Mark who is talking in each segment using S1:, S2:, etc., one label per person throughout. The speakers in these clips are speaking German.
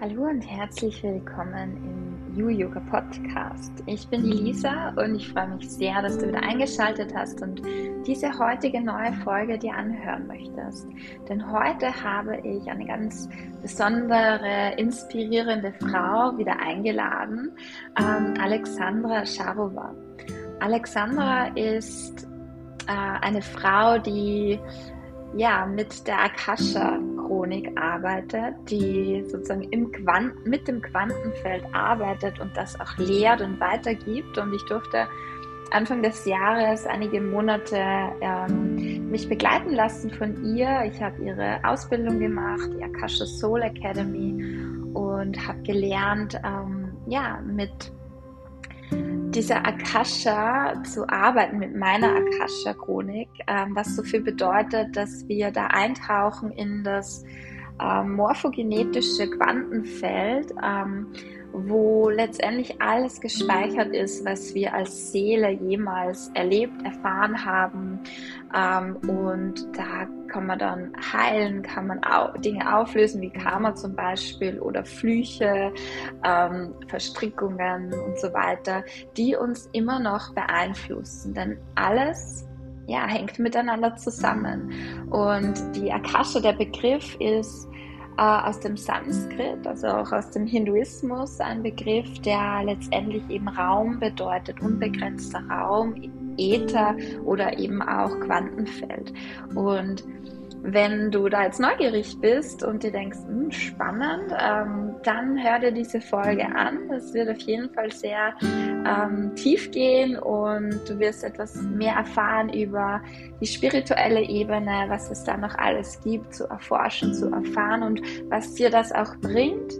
S1: Hallo und herzlich willkommen im You Yoga Podcast. Ich bin die Lisa und ich freue mich sehr, dass du wieder eingeschaltet hast und diese heutige neue Folge dir anhören möchtest. Denn heute habe ich eine ganz besondere, inspirierende Frau wieder eingeladen, ähm, Alexandra Scharova. Alexandra ist äh, eine Frau, die ja mit der Akasha Chronik arbeitet, die sozusagen im Quant mit dem Quantenfeld arbeitet und das auch lehrt und weitergibt. Und ich durfte Anfang des Jahres einige Monate ähm, mich begleiten lassen von ihr. Ich habe ihre Ausbildung gemacht, die Akasha Soul Academy und habe gelernt, ähm, ja, mit dieser Akasha zu arbeiten, mit meiner Akasha-Chronik, ähm, was so viel bedeutet, dass wir da eintauchen in das ähm, morphogenetische Quantenfeld, ähm, wo letztendlich alles gespeichert ist, was wir als Seele jemals erlebt, erfahren haben. Ähm, und da kann man dann heilen, kann man auch Dinge auflösen, wie Karma zum Beispiel oder Flüche, ähm, Verstrickungen und so weiter, die uns immer noch beeinflussen. Denn alles ja, hängt miteinander zusammen. Und die Akasha, der Begriff ist aus dem Sanskrit, also auch aus dem Hinduismus, ein Begriff, der letztendlich eben Raum bedeutet, unbegrenzter Raum, Äther oder eben auch Quantenfeld. Und wenn du da jetzt neugierig bist und dir denkst, hm, spannend, ähm, dann hör dir diese Folge an. Es wird auf jeden Fall sehr ähm, tief gehen und du wirst etwas mehr erfahren über die spirituelle Ebene, was es da noch alles gibt, zu erforschen, zu erfahren und was dir das auch bringt,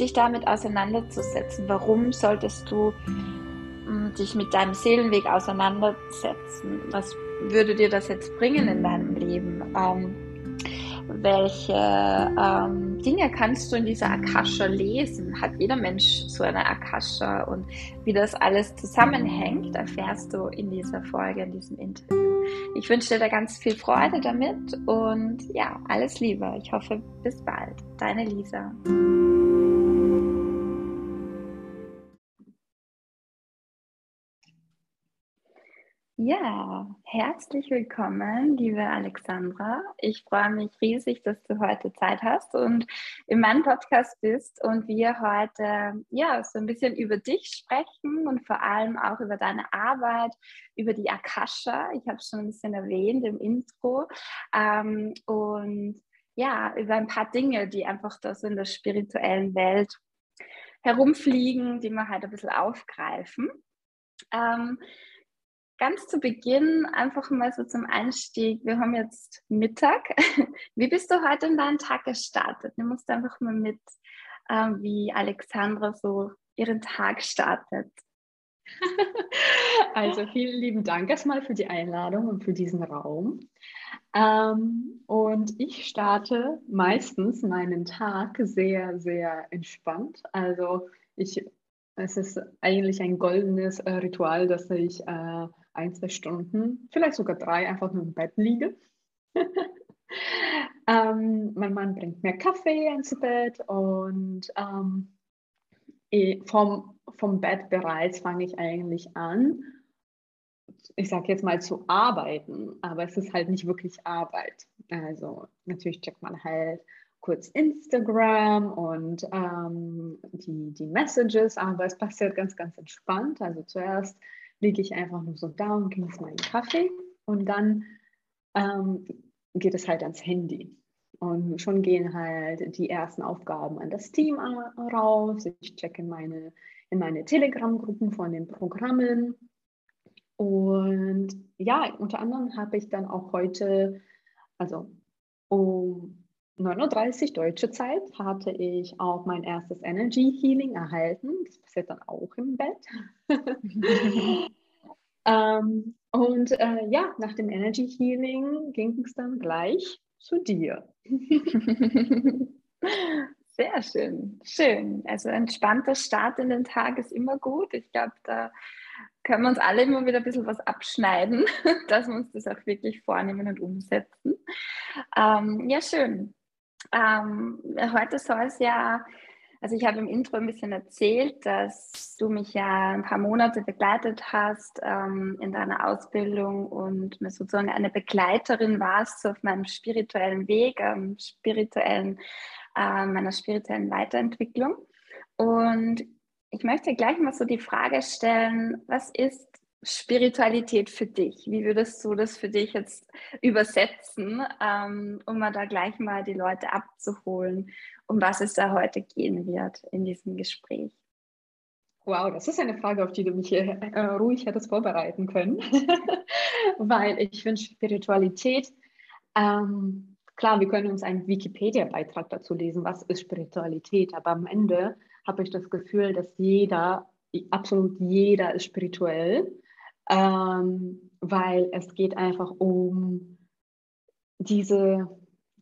S1: dich damit auseinanderzusetzen. Warum solltest du hm, dich mit deinem Seelenweg auseinandersetzen? Was würde dir das jetzt bringen in deinem Leben? Ähm, welche ähm, Dinge kannst du in dieser Akasha lesen? Hat jeder Mensch so eine Akasha? Und wie das alles zusammenhängt, erfährst du in dieser Folge, in diesem Interview. Ich wünsche dir da ganz viel Freude damit und ja, alles Liebe. Ich hoffe, bis bald. Deine Lisa. Ja, herzlich willkommen, liebe Alexandra. Ich freue mich riesig, dass du heute Zeit hast und in meinem Podcast bist und wir heute ja so ein bisschen über dich sprechen und vor allem auch über deine Arbeit, über die Akasha. Ich habe es schon ein bisschen erwähnt im Intro ähm, und ja über ein paar Dinge, die einfach da so in der spirituellen Welt herumfliegen, die wir halt ein bisschen aufgreifen. Ähm, ganz zu Beginn einfach mal so zum Einstieg. Wir haben jetzt Mittag. Wie bist du heute in deinen Tag gestartet? Nimm uns einfach mal mit, ähm, wie Alexandra so ihren Tag startet.
S2: Also vielen lieben Dank erstmal für die Einladung und für diesen Raum. Ähm, und ich starte meistens meinen Tag sehr, sehr entspannt. Also ich, es ist eigentlich ein goldenes äh, Ritual, dass ich äh, ein, zwei Stunden, vielleicht sogar drei, einfach nur im Bett liege. ähm, mein Mann bringt mir Kaffee ins Bett und ähm, eh, vom, vom Bett bereits fange ich eigentlich an, ich sage jetzt mal zu arbeiten, aber es ist halt nicht wirklich Arbeit. Also natürlich checkt man halt kurz Instagram und ähm, die, die Messages, aber es passiert ganz, ganz entspannt. Also zuerst liege ich einfach nur so da und genieße meinen Kaffee und dann ähm, geht es halt ans Handy. Und schon gehen halt die ersten Aufgaben an das Team raus. Ich checke meine, in meine Telegram-Gruppen von den Programmen. Und ja, unter anderem habe ich dann auch heute, also um 9.30 Uhr deutsche Zeit, hatte ich auch mein erstes Energy Healing erhalten. Das passiert dann auch im Bett. ähm, und äh, ja, nach dem Energy Healing ging es dann gleich zu dir.
S1: Sehr schön, schön. Also entspannter Start in den Tag ist immer gut. Ich glaube, da können wir uns alle immer wieder ein bisschen was abschneiden, dass wir uns das auch wirklich vornehmen und umsetzen. Ähm, ja, schön. Ähm, heute soll es ja Also ich habe im Intro ein bisschen erzählt, dass du mich ja ein paar Monate begleitet hast ähm, in deiner Ausbildung und mir sozusagen eine Begleiterin warst auf meinem spirituellen Weg, ähm, spirituellen, äh, meiner spirituellen Weiterentwicklung. Und ich möchte gleich mal so die Frage stellen, was ist Spiritualität für dich? Wie würdest du das für dich jetzt übersetzen, ähm, um mal da gleich mal die Leute abzuholen, um was es da heute gehen wird in diesem Gespräch?
S2: Wow, das ist eine Frage, auf die du mich äh, ruhig hättest vorbereiten können, weil ich finde Spiritualität, ähm, klar, wir können uns einen Wikipedia-Beitrag dazu lesen, was ist Spiritualität, aber am Ende habe ich das Gefühl, dass jeder, absolut jeder ist spirituell ähm, weil es geht einfach um diese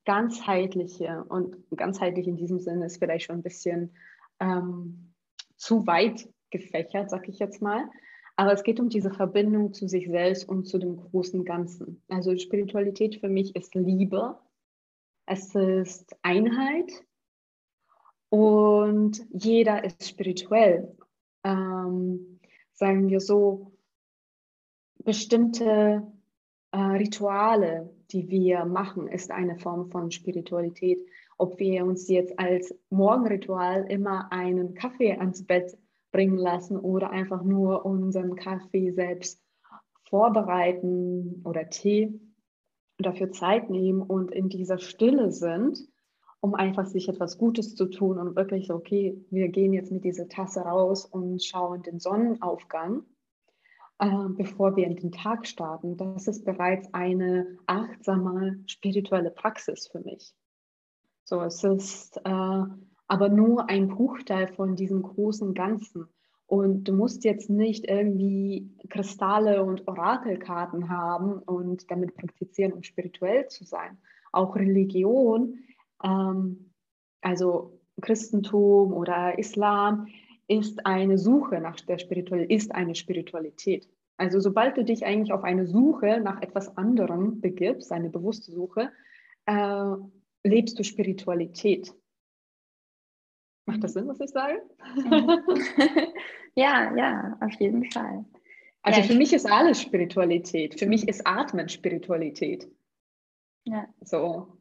S2: ganzheitliche und ganzheitlich in diesem Sinne ist vielleicht schon ein bisschen ähm, zu weit gefächert, sag ich jetzt mal. Aber es geht um diese Verbindung zu sich selbst und zu dem großen Ganzen. Also Spiritualität für mich ist Liebe, es ist Einheit und jeder ist spirituell. Ähm, sagen wir so, bestimmte äh, Rituale, die wir machen, ist eine Form von Spiritualität. Ob wir uns jetzt als Morgenritual immer einen Kaffee ans Bett bringen lassen oder einfach nur unseren Kaffee selbst vorbereiten oder Tee dafür Zeit nehmen und in dieser Stille sind, um einfach sich etwas Gutes zu tun und wirklich so, okay, wir gehen jetzt mit dieser Tasse raus und schauen den Sonnenaufgang äh, bevor wir in den Tag starten, das ist bereits eine achtsame spirituelle Praxis für mich. So, es ist äh, aber nur ein Bruchteil von diesem großen Ganzen. Und du musst jetzt nicht irgendwie Kristalle und Orakelkarten haben und damit praktizieren, um spirituell zu sein. Auch Religion, ähm, also Christentum oder Islam, ist eine Suche nach der Spiritualität, ist eine Spiritualität. Also sobald du dich eigentlich auf eine Suche nach etwas anderem begibst, eine bewusste Suche, äh, lebst du Spiritualität. Macht das Sinn, was ich sage?
S1: ja, ja, auf jeden Fall.
S2: Also ja, für mich ist alles Spiritualität. Für mich ist Atmen Spiritualität. Ja. So,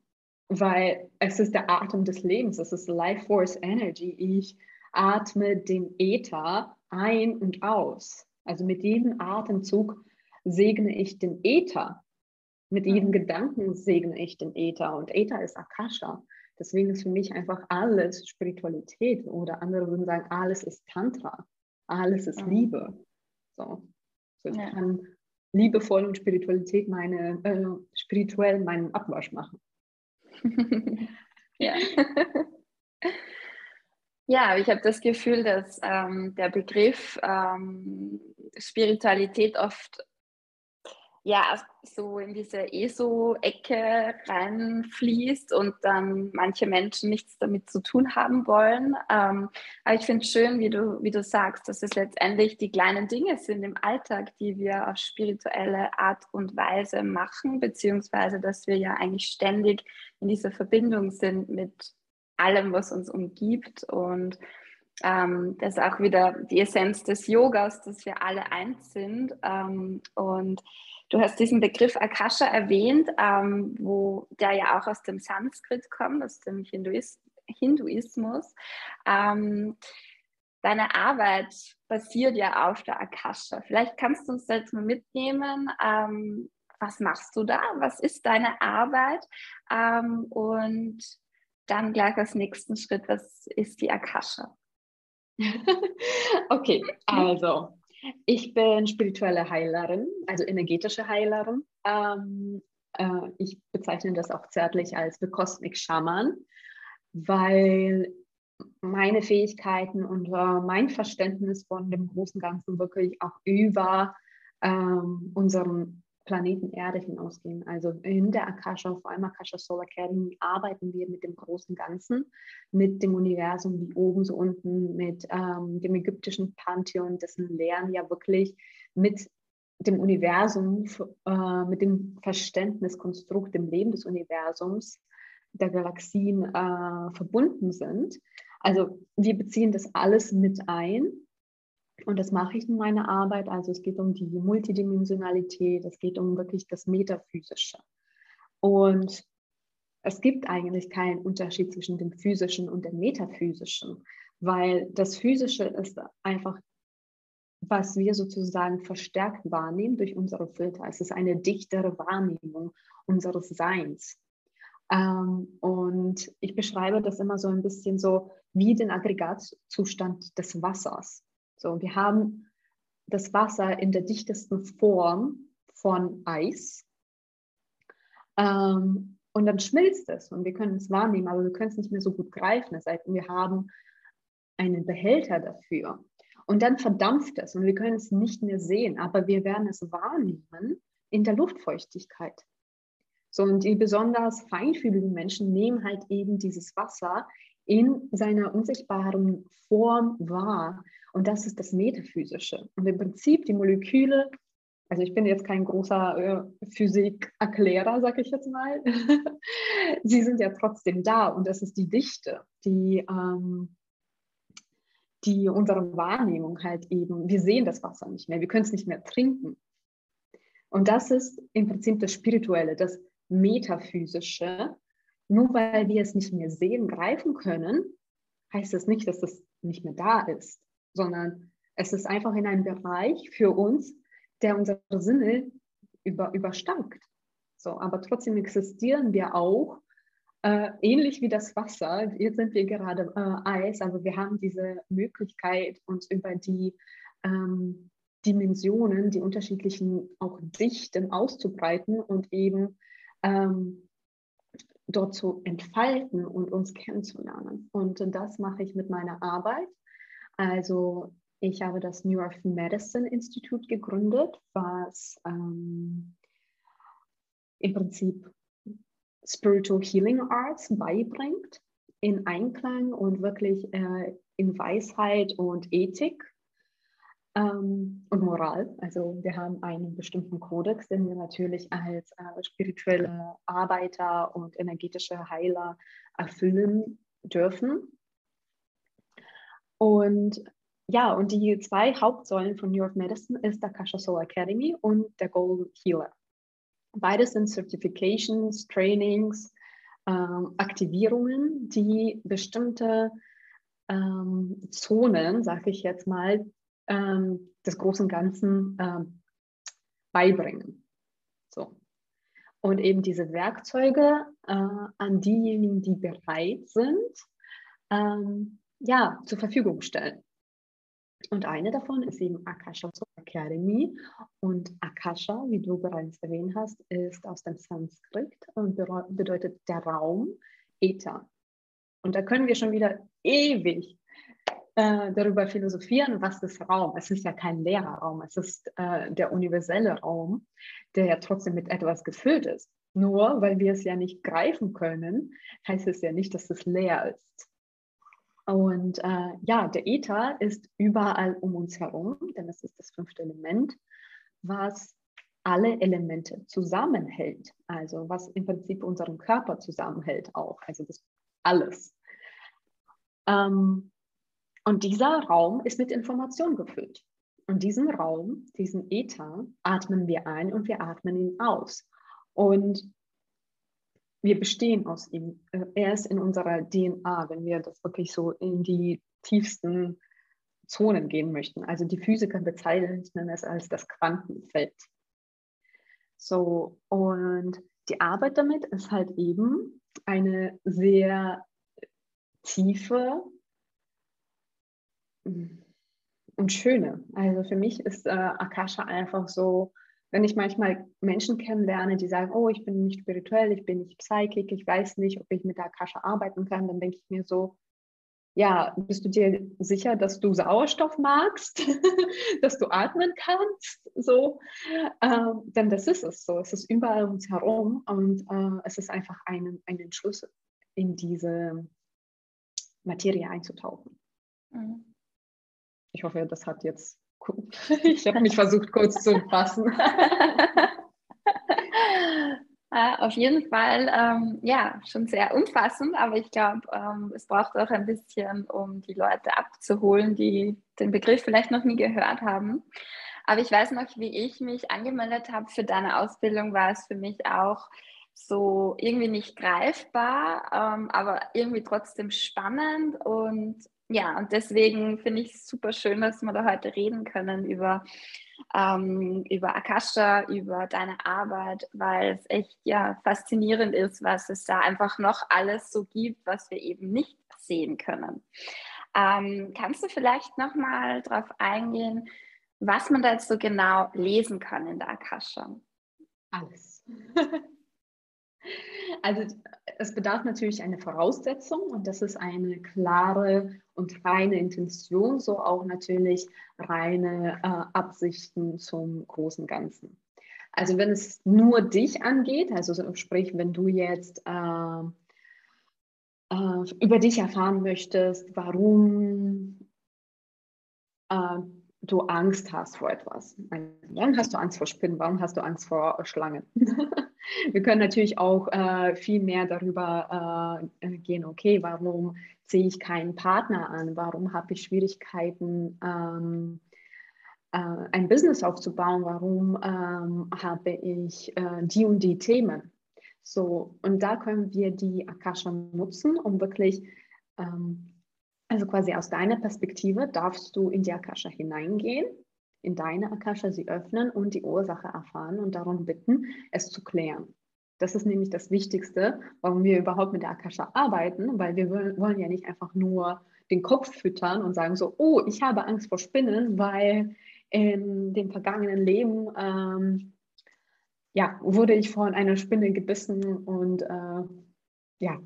S2: weil es ist der Atem des Lebens, es ist Life Force Energy. Ich atme den Äther ein und aus. Also mit jedem Atemzug segne ich den Äther. Mit jedem mhm. Gedanken segne ich den Äther. Und Äther ist Akasha. Deswegen ist für mich einfach alles Spiritualität. Oder andere würden sagen, alles ist Tantra. Alles ist mhm. Liebe. So. so ich ja. kann liebevoll und Spiritualität meine, äh, spirituell meinen Abwasch machen.
S1: ja. Ja, ich habe das Gefühl, dass ähm, der Begriff ähm, Spiritualität oft ja so in diese ESO-Ecke reinfließt und dann manche Menschen nichts damit zu tun haben wollen. Ähm, aber ich finde es schön, wie du, wie du sagst, dass es letztendlich die kleinen Dinge sind im Alltag, die wir auf spirituelle Art und Weise machen, beziehungsweise dass wir ja eigentlich ständig in dieser Verbindung sind mit allem, was uns umgibt. Und ähm, das ist auch wieder die Essenz des Yogas, dass wir alle eins sind. Ähm, und du hast diesen Begriff Akasha erwähnt, ähm, wo der ja auch aus dem Sanskrit kommt, aus dem Hinduis Hinduismus. Ähm, deine Arbeit basiert ja auf der Akasha. Vielleicht kannst du uns jetzt mal mitnehmen. Ähm, was machst du da? Was ist deine Arbeit? Ähm, und dann gleich als nächsten Schritt, was ist die Akasha?
S2: okay, also ich bin spirituelle Heilerin, also energetische Heilerin. Ähm, äh, ich bezeichne das auch zärtlich als The Cosmic Shaman, weil meine Fähigkeiten und äh, mein Verständnis von dem großen Ganzen wirklich auch über ähm, unseren Planeten Erde hinausgehen. Also in der Akasha, vor allem Akasha Solar Academy, arbeiten wir mit dem großen Ganzen, mit dem Universum wie oben, so unten, mit ähm, dem ägyptischen Pantheon, dessen Lehren ja wirklich mit dem Universum, äh, mit dem Verständniskonstrukt, dem Leben des Universums, der Galaxien äh, verbunden sind. Also wir beziehen das alles mit ein und das mache ich in meiner Arbeit. Also es geht um die Multidimensionalität, es geht um wirklich das Metaphysische. Und es gibt eigentlich keinen Unterschied zwischen dem physischen und dem metaphysischen, weil das Physische ist einfach, was wir sozusagen verstärkt wahrnehmen durch unsere Filter. Es ist eine dichtere Wahrnehmung unseres Seins. Ähm, und ich beschreibe das immer so ein bisschen so wie den Aggregatzustand des Wassers. So, wir haben das Wasser in der dichtesten Form von Eis. Ähm, und dann schmilzt es und wir können es wahrnehmen, aber wir können es nicht mehr so gut greifen. Das heißt, wir haben einen Behälter dafür. Und dann verdampft es und wir können es nicht mehr sehen, aber wir werden es wahrnehmen in der Luftfeuchtigkeit. So, und die besonders feinfühligen Menschen nehmen halt eben dieses Wasser in seiner unsichtbaren Form wahr. Und das ist das Metaphysische. Und im Prinzip die Moleküle, also ich bin jetzt kein großer äh, Physikerklärer, sage ich jetzt mal, sie sind ja trotzdem da. Und das ist die Dichte, die, ähm, die unsere Wahrnehmung halt eben, wir sehen das Wasser nicht mehr, wir können es nicht mehr trinken. Und das ist im Prinzip das Spirituelle, das Metaphysische, nur weil wir es nicht mehr sehen, greifen können, heißt das nicht, dass es nicht mehr da ist, sondern es ist einfach in einem Bereich für uns, der unsere Sinne über, übersteigt. So, aber trotzdem existieren wir auch, äh, ähnlich wie das Wasser. Jetzt sind wir gerade äh, Eis, aber wir haben diese Möglichkeit, uns über die ähm, Dimensionen, die unterschiedlichen auch Dichten auszubreiten und eben ähm, dort zu entfalten und uns kennenzulernen. Und das mache ich mit meiner Arbeit. Also ich habe das New Earth Medicine Institute gegründet, was ähm, im Prinzip Spiritual Healing Arts beibringt in Einklang und wirklich äh, in Weisheit und Ethik ähm, und Moral. Also wir haben einen bestimmten Kodex, den wir natürlich als äh, spirituelle Arbeiter und energetische Heiler erfüllen dürfen. Und ja, und die zwei Hauptsäulen von New York Medicine ist der Kasha Soul Academy und der Golden Healer. Beides sind Certifications, Trainings, ähm, Aktivierungen, die bestimmte ähm, Zonen, sage ich jetzt mal, ähm, des großen Ganzen ähm, beibringen. So. Und eben diese Werkzeuge äh, an diejenigen, die bereit sind, ähm, ja, zur Verfügung stellen. Und eine davon ist eben Akasha Academy. Und Akasha, wie du bereits erwähnt hast, ist aus dem Sanskrit und bedeutet der Raum, Äther. Und da können wir schon wieder ewig äh, darüber philosophieren, was ist Raum. Es ist ja kein leerer Raum, es ist äh, der universelle Raum, der ja trotzdem mit etwas gefüllt ist. Nur weil wir es ja nicht greifen können, heißt es ja nicht, dass es leer ist. Und äh, ja, der Äther ist überall um uns herum, denn es ist das fünfte Element, was alle Elemente zusammenhält. Also was im Prinzip unseren Körper zusammenhält auch. Also das alles. Ähm, und dieser Raum ist mit Information gefüllt. Und diesen Raum, diesen Äther, atmen wir ein und wir atmen ihn aus. Und wir bestehen aus ihm. Er ist in unserer DNA, wenn wir das wirklich so in die tiefsten Zonen gehen möchten. Also die Physiker bezeichnen es als das Quantenfeld. So, und die Arbeit damit ist halt eben eine sehr tiefe und schöne. Also für mich ist äh, Akasha einfach so, wenn ich manchmal Menschen kennenlerne, die sagen, oh, ich bin nicht spirituell, ich bin nicht psychic, ich weiß nicht, ob ich mit der Akasha arbeiten kann, dann denke ich mir so, ja, bist du dir sicher, dass du Sauerstoff magst, dass du atmen kannst? So, ähm, denn das ist es so. Es ist überall um uns herum und äh, es ist einfach ein, ein Entschluss, in diese Materie einzutauchen. Mhm. Ich hoffe, das hat jetzt. Ich habe mich versucht, kurz zu fassen.
S1: Äh, auf jeden Fall, ähm, ja, schon sehr umfassend, aber ich glaube, ähm, es braucht auch ein bisschen, um die Leute abzuholen, die den Begriff vielleicht noch nie gehört haben. Aber ich weiß noch, wie ich mich angemeldet habe für deine Ausbildung, war es für mich auch so irgendwie nicht greifbar, ähm, aber irgendwie trotzdem spannend und ja, und deswegen finde ich es super schön, dass wir da heute reden können über, ähm, über Akasha, über deine Arbeit, weil es echt ja faszinierend ist, was es da einfach noch alles so gibt, was wir eben nicht sehen können. Ähm, kannst du vielleicht nochmal darauf eingehen, was man da jetzt so genau lesen kann in der Akasha?
S2: Alles. Also es bedarf natürlich eine Voraussetzung und das ist eine klare und reine Intention, so auch natürlich reine äh, Absichten zum großen Ganzen. Also wenn es nur dich angeht, also sprich, wenn du jetzt äh, äh, über dich erfahren möchtest, warum äh, du Angst hast vor etwas. Warum hast du Angst vor Spinnen? Warum hast du Angst vor Schlangen? Wir können natürlich auch äh, viel mehr darüber äh, gehen, okay, warum ziehe ich keinen Partner an? Warum habe ich Schwierigkeiten, ähm, äh, ein Business aufzubauen? Warum ähm, habe ich äh, die und die Themen? So, und da können wir die Akasha nutzen, um wirklich, ähm, also quasi aus deiner Perspektive darfst du in die Akasha hineingehen in deine Akasha sie öffnen und die Ursache erfahren und darum bitten, es zu klären. Das ist nämlich das Wichtigste, warum wir überhaupt mit der Akasha arbeiten, weil wir wollen ja nicht einfach nur den Kopf füttern und sagen so, oh, ich habe Angst vor Spinnen, weil in dem vergangenen Leben ähm, ja, wurde ich von einer Spinne gebissen und äh, ja,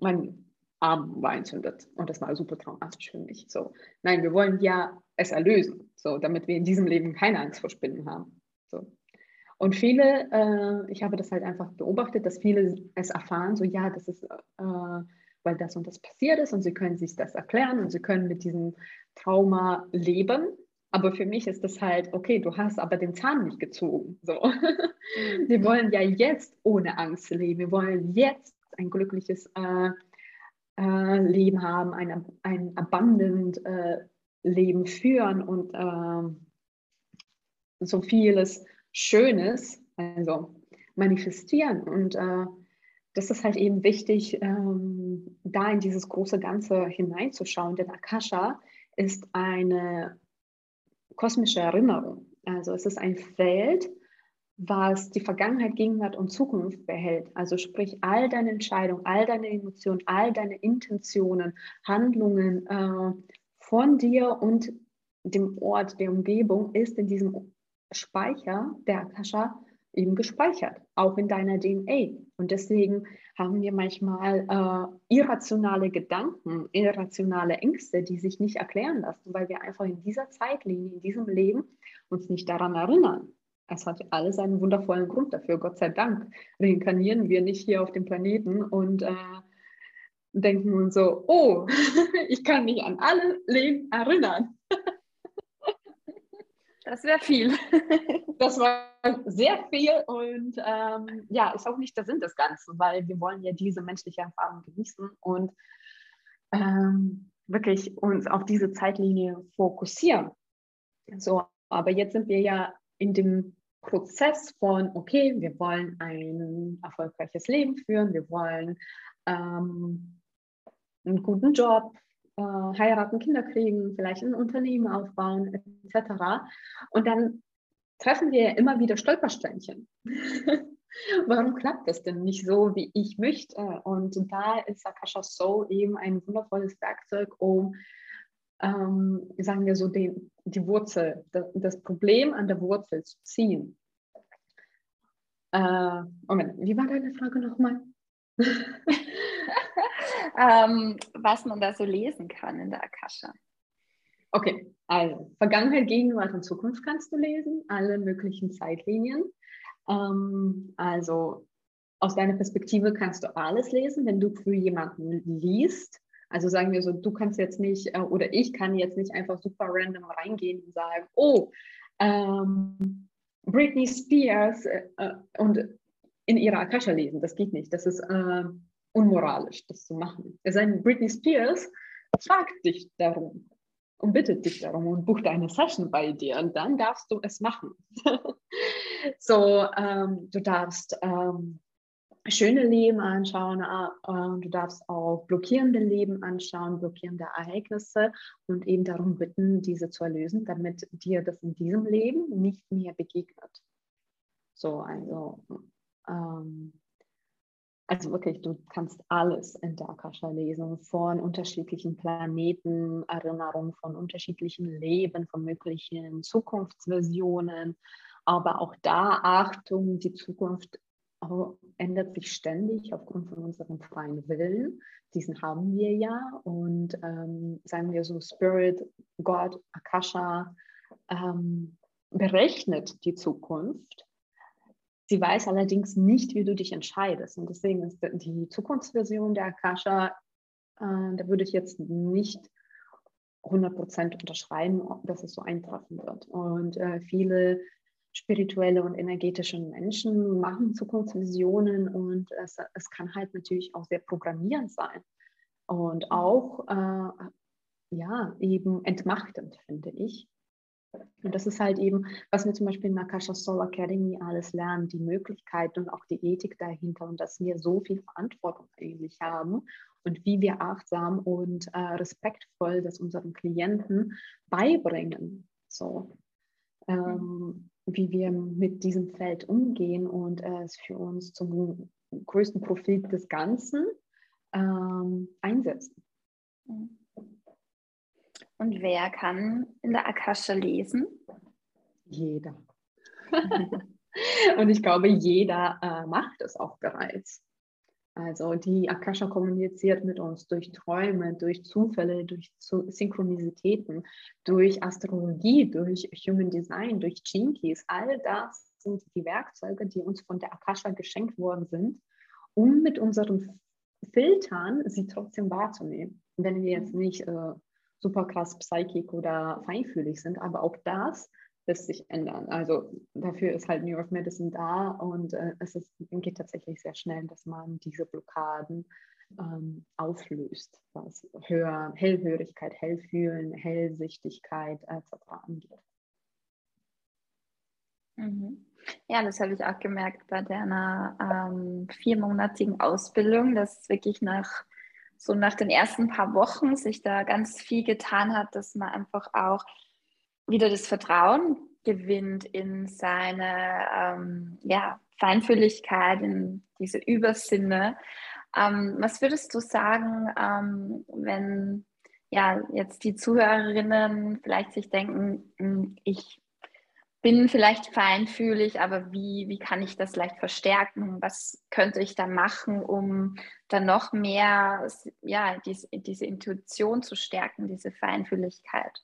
S2: mein Arm war entzündet und das war super traumatisch für mich. So, nein, wir wollen ja es erlösen, so, damit wir in diesem Leben keine Angst vor Spinnen haben. So. Und viele, äh, ich habe das halt einfach beobachtet, dass viele es erfahren, so ja, das ist, äh, weil das und das passiert ist und sie können sich das erklären und sie können mit diesem Trauma leben. Aber für mich ist das halt, okay, du hast aber den Zahn nicht gezogen. So. Mhm. Wir wollen ja jetzt ohne Angst leben. Wir wollen jetzt ein glückliches äh, äh, Leben haben, ein, ein abundant äh, Leben führen und äh, so vieles Schönes, also manifestieren. Und äh, das ist halt eben wichtig, ähm, da in dieses große Ganze hineinzuschauen. Denn Akasha ist eine kosmische Erinnerung. Also es ist ein Feld, was die Vergangenheit, Gegenwart und Zukunft behält. Also sprich, all deine Entscheidungen, all deine Emotionen, all deine Intentionen, Handlungen äh, von dir und dem Ort, der Umgebung ist in diesem Speicher der Akasha eben gespeichert, auch in deiner DNA. Und deswegen haben wir manchmal äh, irrationale Gedanken, irrationale Ängste, die sich nicht erklären lassen, weil wir einfach in dieser Zeitlinie, in diesem Leben uns nicht daran erinnern. Es hat alles einen wundervollen Grund dafür, Gott sei Dank. Reinkarnieren wir nicht hier auf dem Planeten und äh, denken uns so, oh, ich kann mich an alle Leben erinnern.
S1: Das wäre viel.
S2: Das war sehr viel und ähm, ja, ist auch nicht der Sinn des Ganzen, weil wir wollen ja diese menschliche Erfahrung genießen und ähm, wirklich uns auf diese Zeitlinie fokussieren. So, aber jetzt sind wir ja in dem Prozess von, okay, wir wollen ein erfolgreiches Leben führen, wir wollen ähm, einen guten Job, äh, heiraten, Kinder kriegen, vielleicht ein Unternehmen aufbauen, etc. Und dann treffen wir immer wieder Stolpersteinchen. Warum klappt das denn nicht so, wie ich möchte? Und da ist Akasha Soul eben ein wundervolles Werkzeug, um, ähm, sagen wir so, den, die Wurzel, das, Problem an der Wurzel zu ziehen. Äh, Moment, wie war deine Frage nochmal?
S1: ähm, was man da so lesen kann in der Akasha.
S2: Okay, also Vergangenheit, Gegenwart und Zukunft kannst du lesen, alle möglichen Zeitlinien. Ähm, also aus deiner Perspektive kannst du alles lesen, wenn du für jemanden liest. Also sagen wir so, du kannst jetzt nicht äh, oder ich kann jetzt nicht einfach super random reingehen und sagen, oh, ähm, Britney Spears äh, äh und in ihrer Akasha lesen. Das geht nicht. Das ist äh, unmoralisch, das zu machen. Es sei Britney Spears fragt dich darum und bittet dich darum und bucht eine Session bei dir und dann darfst du es machen. so, ähm, du darfst ähm, schöne Leben anschauen, äh, du darfst auch blockierende Leben anschauen, blockierende Ereignisse und eben darum bitten, diese zu erlösen, damit dir das in diesem Leben nicht mehr begegnet. So, also, ähm, also wirklich, du kannst alles in der Akasha lesen, von unterschiedlichen Planeten, Erinnerungen von unterschiedlichen Leben, von möglichen Zukunftsversionen, aber auch da Achtung, die Zukunft ändert sich ständig aufgrund von unserem freien Willen. Diesen haben wir ja. Und ähm, sagen wir so, Spirit, Gott, Akasha ähm, berechnet die Zukunft. Sie weiß allerdings nicht, wie du dich entscheidest. Und deswegen ist die Zukunftsversion der Akasha, äh, da würde ich jetzt nicht 100% unterschreiben, dass es so eintreffen wird. Und äh, viele spirituelle und energetische Menschen machen Zukunftsvisionen und es, es kann halt natürlich auch sehr programmierend sein und auch äh, ja eben entmachtend, finde ich. Und das ist halt eben, was wir zum Beispiel in Nakasha Soul Academy alles lernen, die Möglichkeit und auch die Ethik dahinter und dass wir so viel Verantwortung eigentlich haben und wie wir achtsam und äh, respektvoll das unseren Klienten beibringen. So. Ähm, wie wir mit diesem Feld umgehen und es für uns zum größten Profit des Ganzen ähm, einsetzen.
S1: Und wer kann in der Akasha lesen?
S2: Jeder. und ich glaube, jeder äh, macht es auch bereits. Also die Akasha kommuniziert mit uns durch Träume, durch Zufälle, durch Synchronizitäten, durch Astrologie, durch Human Design, durch Jinkies. All das sind die Werkzeuge, die uns von der Akasha geschenkt worden sind, um mit unseren Filtern sie trotzdem wahrzunehmen. Wenn wir jetzt nicht äh, super krass psychic oder feinfühlig sind, aber auch das lässt sich ändern. Also dafür ist halt New York Medicine da und äh, es ist, geht tatsächlich sehr schnell, dass man diese Blockaden ähm, auflöst, was Hör, Hellhörigkeit, Hellfühlen, Hellsichtigkeit etc. angeht.
S1: Mhm. Ja, das habe ich auch gemerkt bei deiner ähm, viermonatigen Ausbildung, dass wirklich nach so nach den ersten paar Wochen sich da ganz viel getan hat, dass man einfach auch wieder das Vertrauen gewinnt in seine ähm, ja, Feinfühligkeit, in diese Übersinne. Ähm, was würdest du sagen, ähm, wenn ja jetzt die Zuhörerinnen vielleicht sich denken, hm, ich bin vielleicht feinfühlig, aber wie, wie kann ich das leicht verstärken? Was könnte ich da machen, um dann noch mehr ja, diese, diese Intuition zu stärken, diese Feinfühligkeit?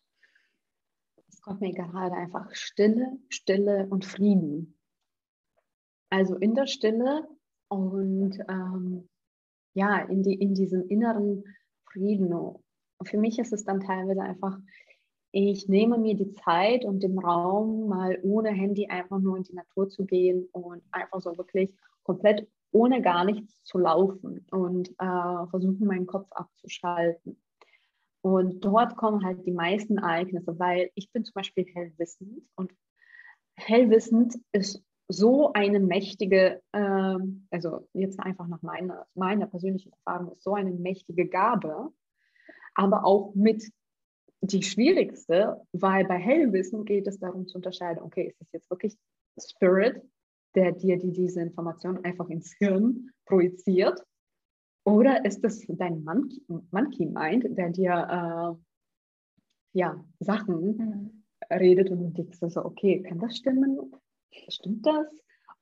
S2: Kommt mir gerade einfach Stille, Stille und Frieden. Also in der Stille und ähm, ja, in, die, in diesem inneren Frieden. Und für mich ist es dann teilweise einfach, ich nehme mir die Zeit und den Raum, mal ohne Handy einfach nur in die Natur zu gehen und einfach so wirklich komplett ohne gar nichts zu laufen und äh, versuchen, meinen Kopf abzuschalten. Und dort kommen halt die meisten Ereignisse, weil ich bin zum Beispiel hellwissend und hellwissend ist so eine mächtige, äh, also jetzt einfach nach meiner, meiner persönlichen Erfahrung, ist so eine mächtige Gabe, aber auch mit die schwierigste, weil bei Hellwissen geht es darum zu unterscheiden, okay, ist das jetzt wirklich Spirit, der dir die, diese Information einfach ins Hirn projiziert oder ist es dein Monkey, Monkey Mind, der dir äh, ja, Sachen mhm. redet und du denkst so, okay, kann das stimmen? Stimmt das?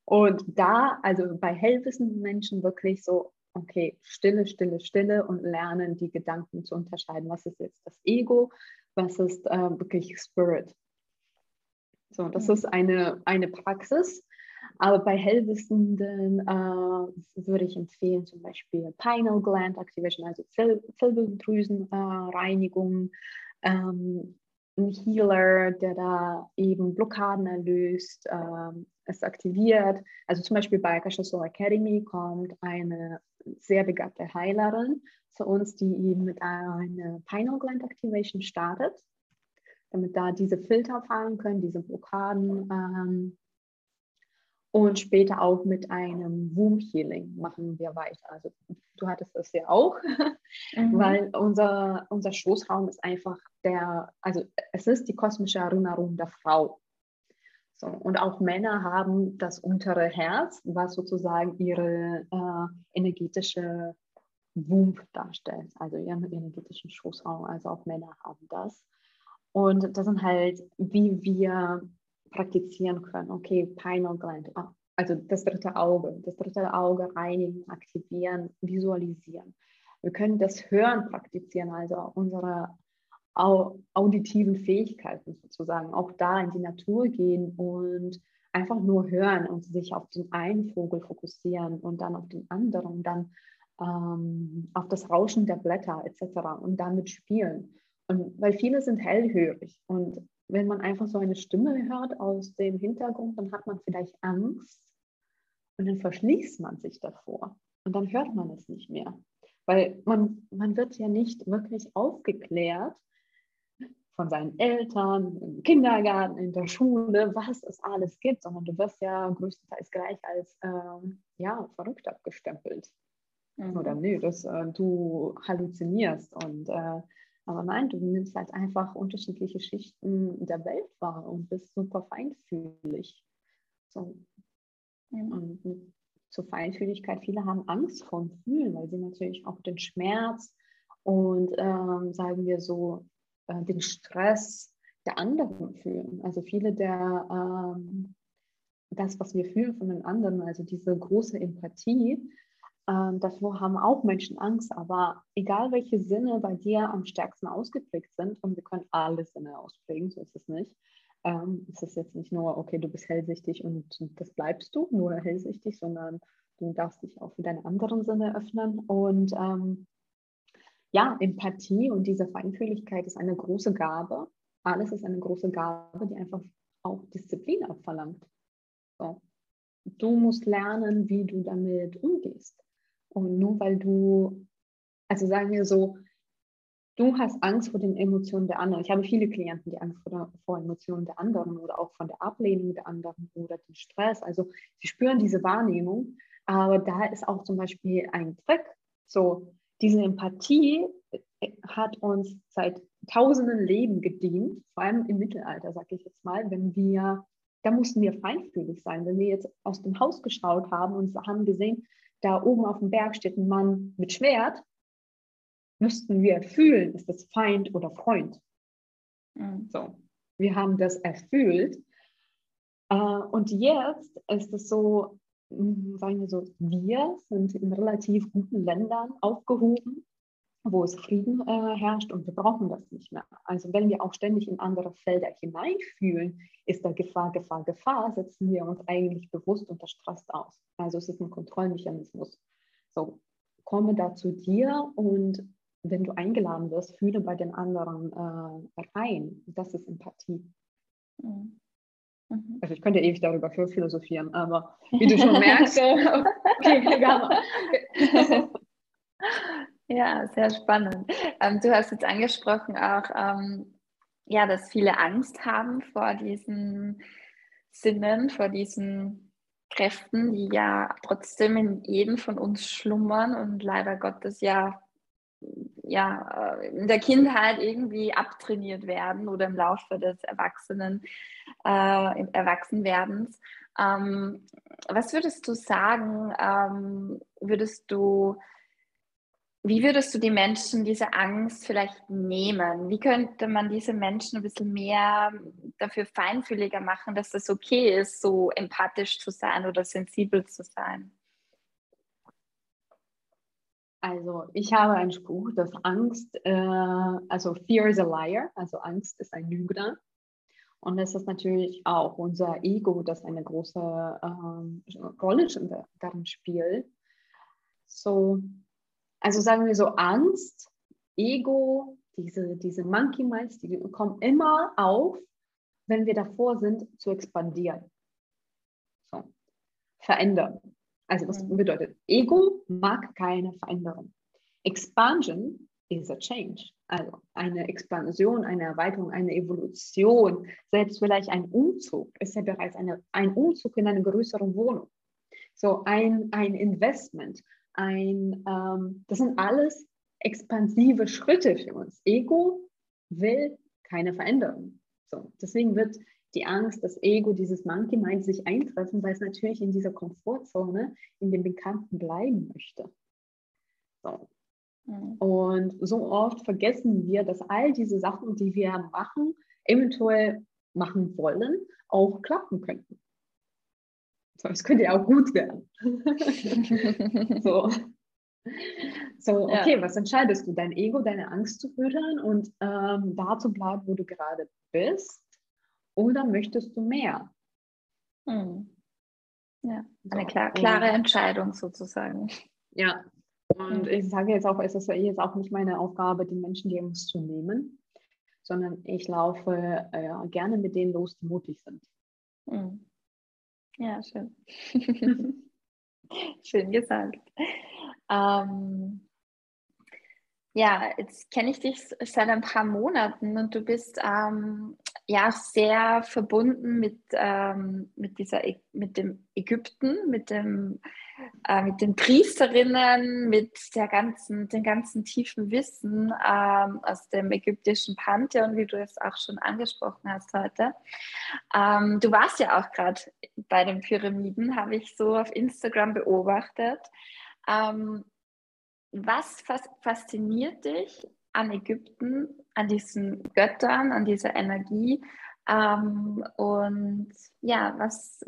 S2: Und da, also bei hellwissenden Menschen wirklich so, okay, Stille, Stille, Stille und lernen, die Gedanken zu unterscheiden. Was ist jetzt das Ego? Was ist äh, wirklich Spirit? So, das mhm. ist eine, eine Praxis, aber bei Hellwissenden äh, würde ich empfehlen, zum Beispiel Pineal Gland Activation, also Zell Zellbildrüsenreinigung, äh, ähm, ein Healer, der da eben Blockaden erlöst, äh, es aktiviert. Also zum Beispiel bei Akasha Soul Academy kommt eine sehr begabte Heilerin zu uns, die eben mit einer Pineal Gland Activation startet, damit da diese Filter fallen können, diese Blockaden. Ähm, und später auch mit einem Womb Healing machen wir weiter. Also du hattest das ja auch, mhm. weil unser, unser Schoßraum ist einfach der, also es ist die kosmische Erinnerung der Frau. So, und auch Männer haben das untere Herz, was sozusagen ihre äh, energetische Wump darstellt, also ihren energetischen Schoßraum. Also auch Männer haben das. Und das sind halt, wie wir praktizieren können. Okay, Pineal Gland, ah, also das dritte Auge, das dritte Auge reinigen, aktivieren, visualisieren. Wir können das Hören praktizieren, also unsere auditiven Fähigkeiten sozusagen, auch da in die Natur gehen und einfach nur hören und sich auf den einen Vogel fokussieren und dann auf den anderen, dann ähm, auf das Rauschen der Blätter etc. und damit spielen. Und weil viele sind hellhörig und wenn man einfach so eine Stimme hört aus dem Hintergrund, dann hat man vielleicht Angst und dann verschließt man sich davor und dann hört man es nicht mehr. Weil man, man wird ja nicht wirklich aufgeklärt, von seinen Eltern, im Kindergarten, in der Schule, was es alles gibt, sondern du wirst ja größtenteils gleich als ähm, ja, verrückt abgestempelt. Mhm. Oder nö, dass äh, du halluzinierst. Und, äh, aber nein, du nimmst halt einfach unterschiedliche Schichten der Welt wahr und bist super feinfühlig. So. Und zur Feinfühligkeit, viele haben Angst vor Fühlen, weil sie natürlich auch den Schmerz und ähm, sagen wir so äh, den Stress der anderen fühlen. Also viele der, ähm, das, was wir fühlen von den anderen, also diese große Empathie, ähm, davor haben auch Menschen Angst, aber egal welche Sinne bei dir am stärksten ausgeprägt sind, und wir können alle Sinne ausprägen, so ist es nicht, ähm, es ist jetzt nicht nur, okay, du bist hellsichtig und das bleibst du, nur hellsichtig, sondern du darfst dich auch für deine anderen Sinne öffnen und ähm, ja, Empathie und diese Feinfühligkeit ist eine große Gabe. Alles ist eine große Gabe, die einfach auch Disziplin abverlangt. So. Du musst lernen, wie du damit umgehst. Und nur weil du, also sagen wir so, du hast Angst vor den Emotionen der anderen. Ich habe viele Klienten, die Angst vor, der, vor Emotionen der anderen oder auch von der Ablehnung der anderen oder den Stress. Also sie spüren diese Wahrnehmung, aber da ist auch zum Beispiel ein Trick. So, diese Empathie äh, hat uns seit tausenden Leben gedient, vor allem im Mittelalter, sage ich jetzt mal, wenn wir, da mussten wir feinfühlig sein. Wenn wir jetzt aus dem Haus geschaut haben und haben gesehen, da oben auf dem Berg steht ein Mann mit Schwert, müssten wir fühlen, ist das Feind oder Freund. Mhm. So, wir haben das erfüllt. Äh, und jetzt ist es so, hm, sagen wir so, wir sind in relativ guten Ländern aufgehoben, wo es Frieden äh, herrscht und wir brauchen das nicht mehr. Also wenn wir auch ständig in andere Felder hineinfühlen, ist da Gefahr, Gefahr, Gefahr, setzen wir uns eigentlich bewusst unter Stress aus. Also es ist ein Kontrollmechanismus. So, komme da zu dir und wenn du eingeladen wirst, fühle bei den anderen äh, rein. Das ist Empathie. Mhm. Mhm. Also ich könnte ewig darüber philosophieren, aber wie du schon merkst, okay,
S1: egal. ja, sehr spannend. Ähm, du hast jetzt angesprochen auch, ähm, ja, dass viele Angst haben vor diesen Sinnen, vor diesen Kräften, die ja trotzdem in jedem von uns schlummern und leider Gottes ja ja, äh, in der Kindheit irgendwie abtrainiert werden oder im Laufe des Erwachsenen, äh, Erwachsenwerdens. Ähm, was würdest du sagen, ähm, würdest du, wie würdest du die Menschen diese Angst vielleicht nehmen? Wie könnte man diese Menschen ein bisschen mehr dafür feinfühliger machen, dass das okay ist, so empathisch zu sein oder sensibel zu sein?
S2: Also ich habe einen Spruch, dass Angst, äh, also Fear is a liar, also Angst ist ein Lügner. Und das ist natürlich auch unser Ego, das eine große ähm, Rolle darin spielt. So, also sagen wir so, Angst, Ego, diese, diese Monkey Minds, die kommen immer auf, wenn wir davor sind, zu expandieren. verändern. Also was mhm. bedeutet, Ego mag keine Veränderung. Expansion is a change. Also eine Expansion, eine Erweiterung, eine Evolution, selbst vielleicht ein Umzug ist ja bereits eine, ein Umzug in eine größere Wohnung. So ein, ein Investment, ein, ähm, das sind alles expansive Schritte für uns. Ego will keine Veränderung. So, deswegen wird die Angst, das Ego, dieses Monkey Mind sich eintreffen, weil es natürlich in dieser Komfortzone, in dem Bekannten bleiben möchte. So. Mhm. Und so oft vergessen wir, dass all diese Sachen, die wir machen, eventuell machen wollen, auch klappen könnten. So, es könnte ja auch gut werden. so. So, okay, ja. was entscheidest du? Dein Ego, deine Angst zu füttern und ähm, da zu bleiben, wo du gerade bist? Oder möchtest du mehr?
S1: Hm. Ja, eine so. klar, klare Entscheidung sozusagen.
S2: Ja, und hm. ich sage jetzt auch, es ist jetzt auch nicht meine Aufgabe, den Menschen die Angst zu nehmen, sondern ich laufe äh, gerne mit denen los, die mutig sind.
S1: Hm. Ja, schön. schön gesagt. Ähm, ja, jetzt kenne ich dich seit ein paar Monaten und du bist ähm, ja sehr verbunden mit, ähm, mit, dieser, mit dem Ägypten, mit, dem, äh, mit den Priesterinnen, mit der ganzen, dem ganzen tiefen Wissen ähm, aus dem ägyptischen Pantheon, wie du es auch schon angesprochen hast heute. Ähm, du warst ja auch gerade bei den Pyramiden, habe ich so auf Instagram beobachtet. Ähm, was fasziniert dich an Ägypten, an diesen Göttern, an dieser Energie? Ähm, und ja, was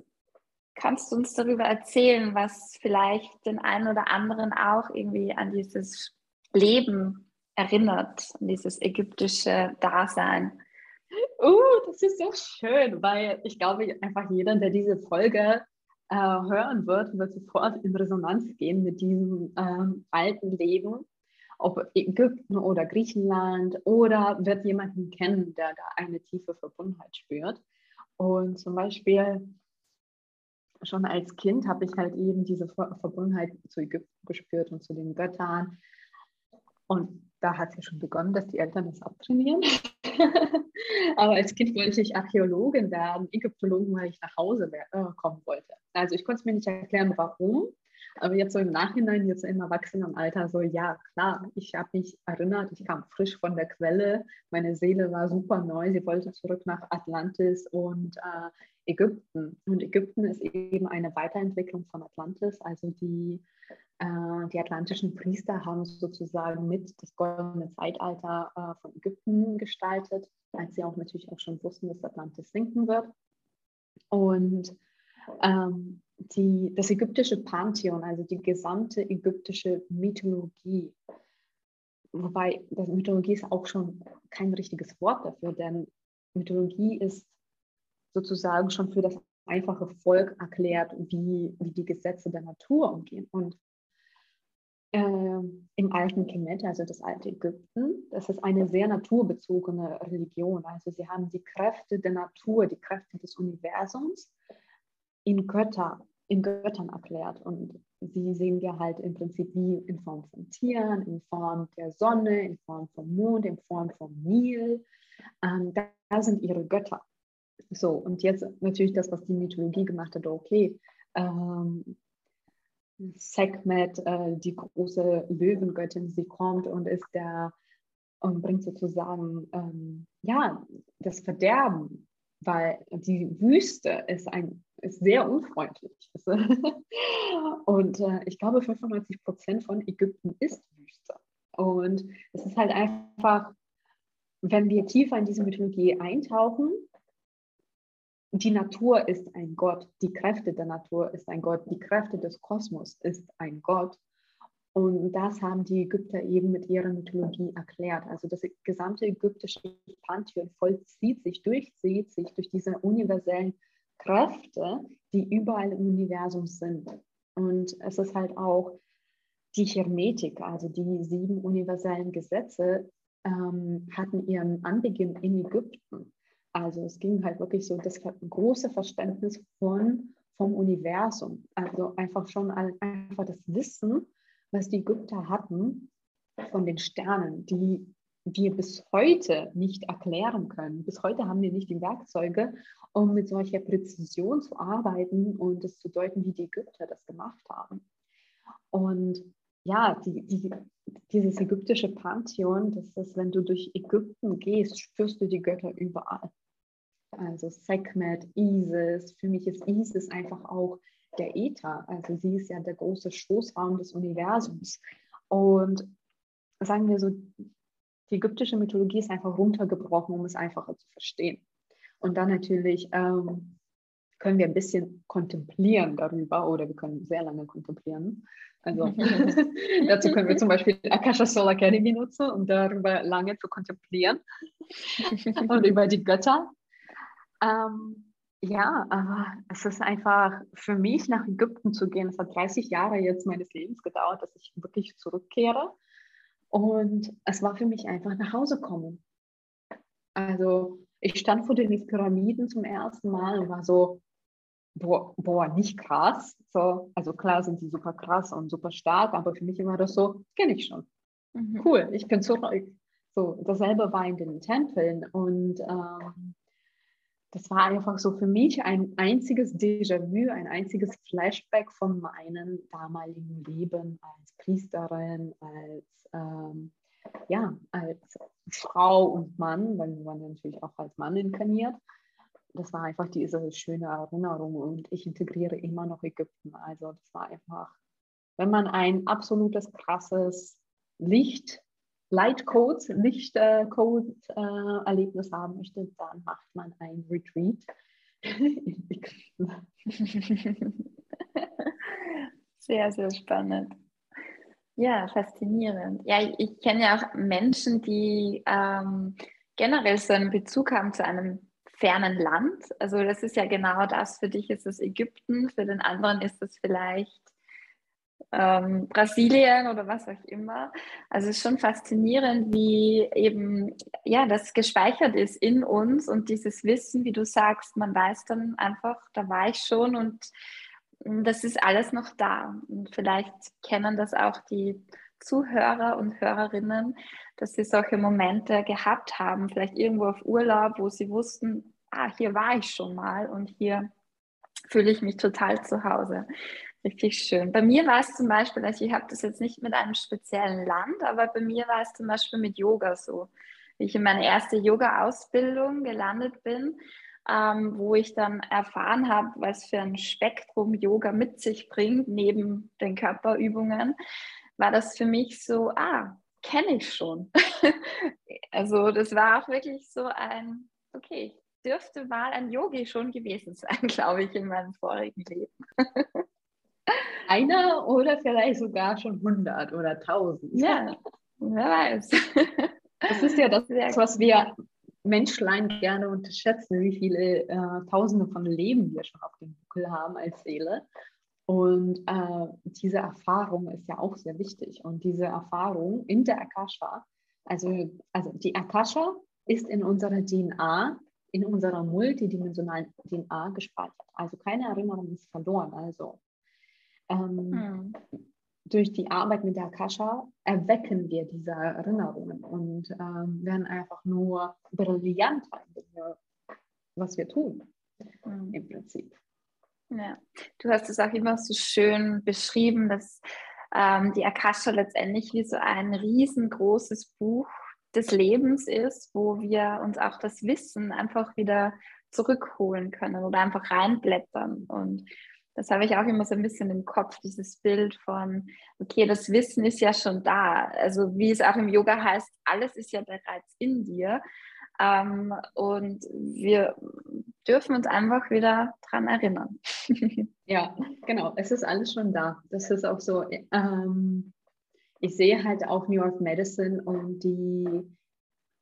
S1: kannst du uns darüber erzählen, was vielleicht den einen oder anderen auch irgendwie an dieses Leben erinnert, an dieses ägyptische Dasein?
S2: Uh, das ist so schön, weil ich glaube, einfach jeder, der diese Folge äh, hören wird, wird sofort in Resonanz gehen mit diesem ähm, alten Leben, ob Ägypten oder Griechenland oder wird jemanden kennen, der da eine tiefe Verbundenheit spürt. Und zum Beispiel schon als Kind habe ich halt eben diese Verbundenheit zu Ägypten gespürt und zu den Göttern. Und da hat es ja schon begonnen, dass die Eltern das abtrainieren. Aber als Kind wollte ich Archäologin werden, Ägyptologin, weil ich nach Hause äh, kommen wollte. Also ich konnte es mir nicht erklären, warum. Aber jetzt so im Nachhinein, jetzt im Erwachsenenalter, so ja, klar, ich habe mich erinnert, ich kam frisch von der Quelle, meine Seele war super neu, sie wollte zurück nach Atlantis und äh, Ägypten. Und Ägypten ist eben eine Weiterentwicklung von Atlantis, also die äh, die atlantischen Priester haben sozusagen mit das goldene Zeitalter äh, von Ägypten gestaltet, als sie auch natürlich auch schon wussten, dass Atlantis sinken wird. Und ähm, die, das ägyptische Pantheon, also die gesamte ägyptische Mythologie, wobei Mythologie ist auch schon kein richtiges Wort dafür, denn Mythologie ist sozusagen schon für das einfache Volk erklärt, wie, wie die Gesetze der Natur umgehen. Und äh, im alten Kemet, also das alte Ägypten, das ist eine sehr naturbezogene Religion. Also sie haben die Kräfte der Natur, die Kräfte des Universums in Götter, in Göttern erklärt. Und sie sehen wir halt im Prinzip wie in Form von Tieren, in Form der Sonne, in Form vom Mond, in Form vom Nil. Ähm, da, da sind ihre Götter. So, und jetzt natürlich das, was die Mythologie gemacht hat, okay, ähm, Sekhmet, äh, die große Löwengöttin, sie kommt und ist der und bringt sozusagen ähm, ja das Verderben, weil die Wüste ist ein ist sehr unfreundlich. und äh, ich glaube, 95 Prozent von Ägypten ist Wüste. Und es ist halt einfach, wenn wir tiefer in diese Mythologie eintauchen, die Natur ist ein Gott, die Kräfte der Natur ist ein Gott, die Kräfte des Kosmos ist ein Gott. Und das haben die Ägypter eben mit ihrer Mythologie erklärt. Also das gesamte ägyptische Pantheon vollzieht sich, durchzieht sich durch diese universellen Kräfte, die überall im Universum sind. Und es ist halt auch die Hermetik, also die sieben universellen Gesetze, ähm, hatten ihren Anbeginn in Ägypten. Also es ging halt wirklich so das große Verständnis von, vom Universum. Also einfach schon einfach das Wissen, was die Ägypter hatten von den Sternen, die wir bis heute nicht erklären können. Bis heute haben wir nicht die Werkzeuge, um mit solcher Präzision zu arbeiten und es zu deuten, wie die Ägypter das gemacht haben. Und ja, die, die, dieses ägyptische Pantheon, das ist, wenn du durch Ägypten gehst, spürst du die Götter überall. Also Sekhmet, Isis, für mich ist Isis einfach auch der Äther. Also sie ist ja der große Schoßraum des Universums. Und sagen wir so, die ägyptische Mythologie ist einfach runtergebrochen, um es einfacher zu verstehen. Und dann natürlich ähm, können wir ein bisschen kontemplieren darüber oder wir können sehr lange kontemplieren. Also dazu können wir zum Beispiel Akasha Soul Academy nutzen, um darüber lange zu kontemplieren und über die Götter. Ähm, ja, aber es ist einfach für mich nach Ägypten zu gehen. Es hat 30 Jahre jetzt meines Lebens gedauert, dass ich wirklich zurückkehre. Und es war für mich einfach nach Hause kommen. Also ich stand vor den Pyramiden zum ersten Mal und war so, boah, boah, nicht krass. So, also klar sind die super krass und super stark, aber für mich war das so, kenne ich schon. Mhm. Cool, ich bin zurück. So, dasselbe war in den Tempeln und ähm, das war einfach so für mich ein einziges Déjà-vu, ein einziges Flashback von meinem damaligen Leben als Priesterin, als, ähm, ja, als Frau und Mann, weil waren natürlich auch als Mann inkarniert. Das war einfach diese schöne Erinnerung und ich integriere immer noch Ägypten. Also das war einfach, wenn man ein absolutes krasses Licht Lightcode, Lichtcode-Erlebnis äh, haben möchte, dann macht man ein Retreat.
S1: sehr, sehr spannend. Ja, faszinierend. Ja, ich, ich kenne ja auch Menschen, die ähm, generell so einen Bezug haben zu einem fernen Land. Also das ist ja genau das. Für dich ist es Ägypten, für den anderen ist es vielleicht ähm, Brasilien oder was auch immer. Also es ist schon faszinierend, wie eben ja das gespeichert ist in uns und dieses Wissen, wie du sagst, man weiß dann einfach, da war ich schon und das ist alles noch da. Und vielleicht kennen das auch die Zuhörer und Hörerinnen, dass sie solche Momente gehabt haben, vielleicht irgendwo auf Urlaub, wo sie wussten, ah, hier war ich schon mal und hier fühle ich mich total zu Hause. Richtig schön. Bei mir war es zum Beispiel, also ich habe das jetzt nicht mit einem speziellen Land, aber bei mir war es zum Beispiel mit Yoga so. Wie ich in meine erste Yoga-Ausbildung gelandet bin, ähm, wo ich dann erfahren habe, was für ein Spektrum Yoga mit sich bringt, neben den Körperübungen, war das für mich so, ah, kenne ich schon. also das war auch wirklich so ein, okay, ich dürfte mal ein Yogi schon gewesen sein, glaube ich, in meinem vorigen Leben.
S2: Einer oder vielleicht sogar schon 100 oder 1000.
S1: Ja, wer weiß.
S2: Das ist ja das, was wir Menschlein gerne unterschätzen, wie viele äh, Tausende von Leben wir schon auf dem Buckel haben als Seele. Und äh, diese Erfahrung ist ja auch sehr wichtig. Und diese Erfahrung in der Akasha, also, also die Akasha ist in unserer DNA, in unserer multidimensionalen DNA gespeichert. Also keine Erinnerung ist verloren. Also ähm, hm. Durch die Arbeit mit der Akasha erwecken wir diese Erinnerungen und ähm, werden einfach nur brillanter in dem, was wir tun, hm. im Prinzip.
S1: Ja, du hast es auch immer so schön beschrieben, dass ähm, die Akasha letztendlich wie so ein riesengroßes Buch des Lebens ist, wo wir uns auch das Wissen einfach wieder zurückholen können oder einfach reinblättern. Und das habe ich auch immer so ein bisschen im Kopf, dieses Bild von, okay, das Wissen ist ja schon da. Also wie es auch im Yoga heißt, alles ist ja bereits in dir. Ähm, und wir dürfen uns einfach wieder daran erinnern.
S2: ja, genau, es ist alles schon da. Das ist auch so, ähm, ich sehe halt auch New York Medicine und die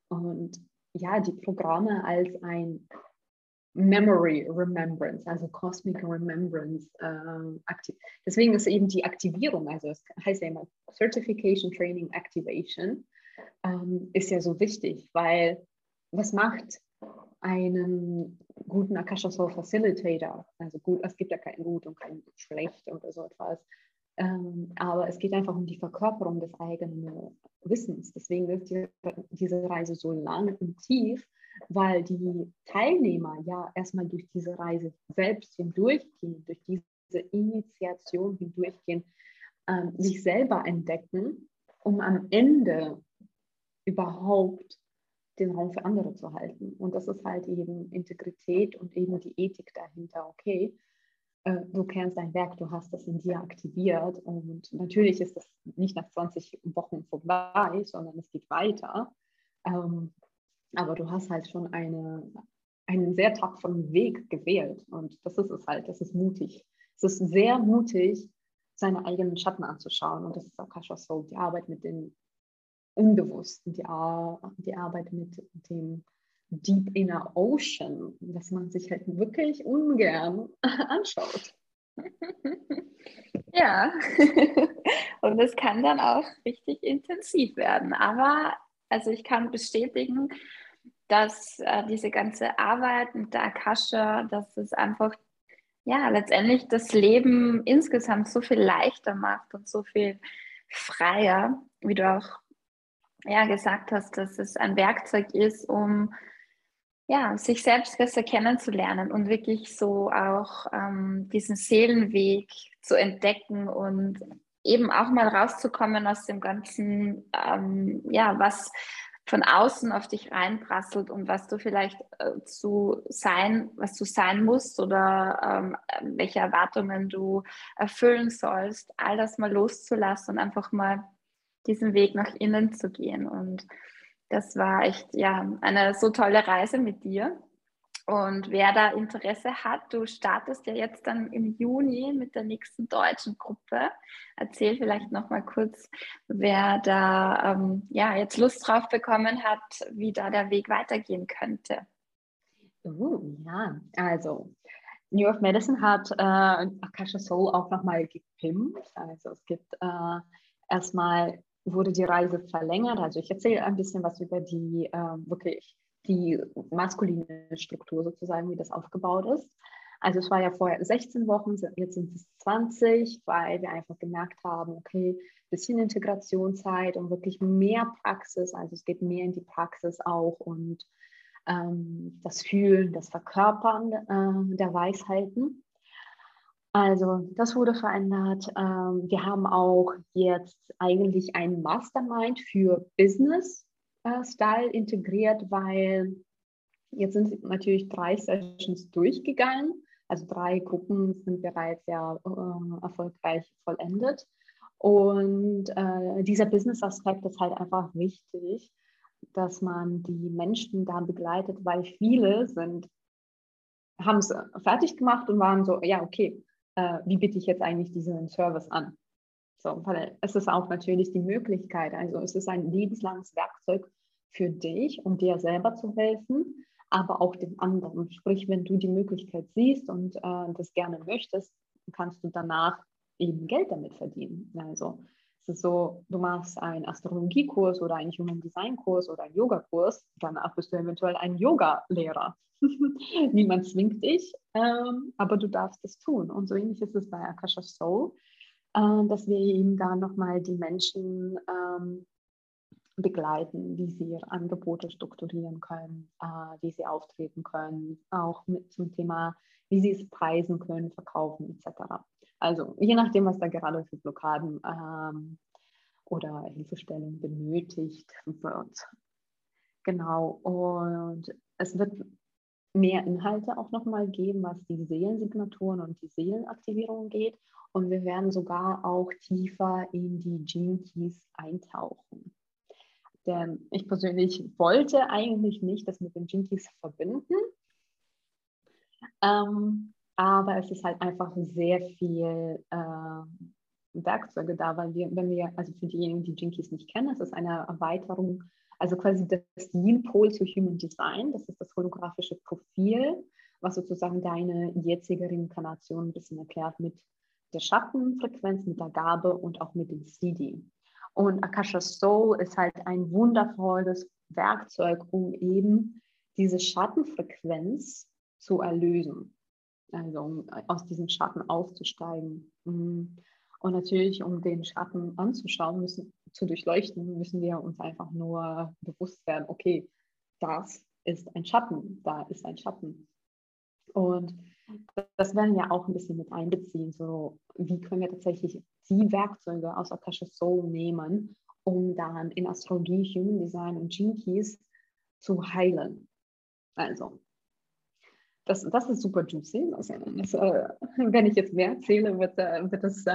S2: und ja, die Programme als ein Memory Remembrance, also Cosmic Remembrance. Äh, aktiv. Deswegen ist eben die Aktivierung, also es heißt ja immer Certification Training Activation, ähm, ist ja so wichtig, weil was macht einen guten Akasha Soul Facilitator. Also gut, es gibt ja kein Gut und kein Schlecht oder so etwas. Ähm, aber es geht einfach um die Verkörperung des eigenen Wissens. Deswegen ist die, diese Reise so lang und tief, weil die Teilnehmer ja erstmal durch diese Reise selbst hindurchgehen, durch diese Initiation hindurchgehen, ähm, sich selber entdecken, um am Ende überhaupt den Raum für andere zu halten. Und das ist halt eben Integrität und eben die Ethik dahinter. Okay, äh, du kennst dein Werk, du hast das in dir aktiviert und natürlich ist das nicht nach 20 Wochen vorbei, sondern es geht weiter. Aber du hast halt schon eine, einen sehr tapferen Weg gewählt und das ist es halt, das ist mutig. Es ist sehr mutig, seine eigenen Schatten anzuschauen und das ist auch Kasha Soul, die Arbeit mit dem Unbewussten, die, die Arbeit mit dem Deep Inner Ocean, was man sich halt wirklich ungern anschaut.
S1: Ja, und es kann dann auch richtig intensiv werden. Aber also ich kann bestätigen, dass äh, diese ganze Arbeit mit der Akasha, dass es einfach ja letztendlich das Leben insgesamt so viel leichter macht und so viel freier, wie du auch ja gesagt hast, dass es ein Werkzeug ist, um ja, sich selbst besser kennenzulernen und wirklich so auch ähm, diesen Seelenweg zu entdecken und eben auch mal rauszukommen aus dem ganzen, ähm, ja, was von außen auf dich reinprasselt und was du vielleicht äh, zu sein, was du sein musst oder ähm, welche Erwartungen du erfüllen sollst, all das mal loszulassen und einfach mal diesen Weg nach innen zu gehen und das war echt ja eine so tolle Reise mit dir. Und wer da Interesse hat, du startest ja jetzt dann im Juni mit der nächsten deutschen Gruppe. Erzähl vielleicht noch mal kurz, wer da ähm, ja jetzt Lust drauf bekommen hat, wie da der Weg weitergehen könnte.
S2: Uh, ja, also New York Medicine hat äh, Akasha Soul auch nochmal gepimpt. Also es gibt äh, erstmal wurde die Reise verlängert. Also ich erzähle ein bisschen was über die äh, wirklich die maskuline Struktur sozusagen, wie das aufgebaut ist. Also es war ja vorher 16 Wochen, jetzt sind es 20, weil wir einfach gemerkt haben, okay, bisschen Integrationszeit und wirklich mehr Praxis. Also es geht mehr in die Praxis auch und ähm, das Fühlen, das Verkörpern äh, der Weisheiten. Also das wurde verändert. Ähm, wir haben auch jetzt eigentlich ein Mastermind für Business Style integriert, weil jetzt sind natürlich drei Sessions durchgegangen. Also drei Gruppen sind bereits sehr äh, erfolgreich vollendet. Und äh, dieser Business-Aspekt ist halt einfach wichtig, dass man die Menschen da begleitet, weil viele sind, haben es fertig gemacht und waren so, ja, okay, äh, wie biete ich jetzt eigentlich diesen Service an? So, weil es ist auch natürlich die Möglichkeit, also es ist ein lebenslanges Werkzeug für dich, um dir selber zu helfen, aber auch dem anderen. Sprich, wenn du die Möglichkeit siehst und äh, das gerne möchtest, kannst du danach eben Geld damit verdienen. Also es ist so, du machst einen Astrologiekurs oder einen Human Design Kurs oder einen Yogakurs, danach bist du eventuell ein Yoga-Lehrer. Niemand zwingt dich, ähm, aber du darfst es tun. Und so ähnlich ist es bei Akasha Soul, äh, dass wir eben da nochmal die Menschen ähm, begleiten, wie sie ihre Angebote strukturieren können, äh, wie sie auftreten können, auch mit zum Thema, wie sie es preisen können, verkaufen etc. Also je nachdem, was da gerade für Blockaden ähm, oder Hilfestellung benötigt wird. Genau, und es wird mehr Inhalte auch nochmal geben, was die Seelensignaturen und die Seelenaktivierung geht. Und wir werden sogar auch tiefer in die Gene Keys eintauchen. Denn ich persönlich wollte eigentlich nicht das mit den Gene Keys verbinden. Ähm, aber es ist halt einfach sehr viel äh, Werkzeuge da, weil wir, wenn wir, also für diejenigen, die Keys nicht kennen, es ist eine Erweiterung also quasi das Yin-Pol zu Human Design, das ist das holographische Profil, was sozusagen deine jetzige Reinkarnation ein bisschen erklärt mit der Schattenfrequenz, mit der Gabe und auch mit dem CD. Und Akasha Soul ist halt ein wundervolles Werkzeug, um eben diese Schattenfrequenz zu erlösen. Also um aus diesem Schatten aufzusteigen. Und natürlich, um den Schatten anzuschauen, müssen, zu durchleuchten, müssen wir uns einfach nur bewusst werden, okay, das ist ein Schatten, da ist ein Schatten. Und das werden wir auch ein bisschen mit einbeziehen. So, wie können wir tatsächlich die Werkzeuge aus Akasha Soul nehmen, um dann in Astrologie, Human Design und Gene Keys zu heilen. Also, das, das ist super juicy. Also, das, äh, wenn ich jetzt mehr erzähle, wird, äh, wird das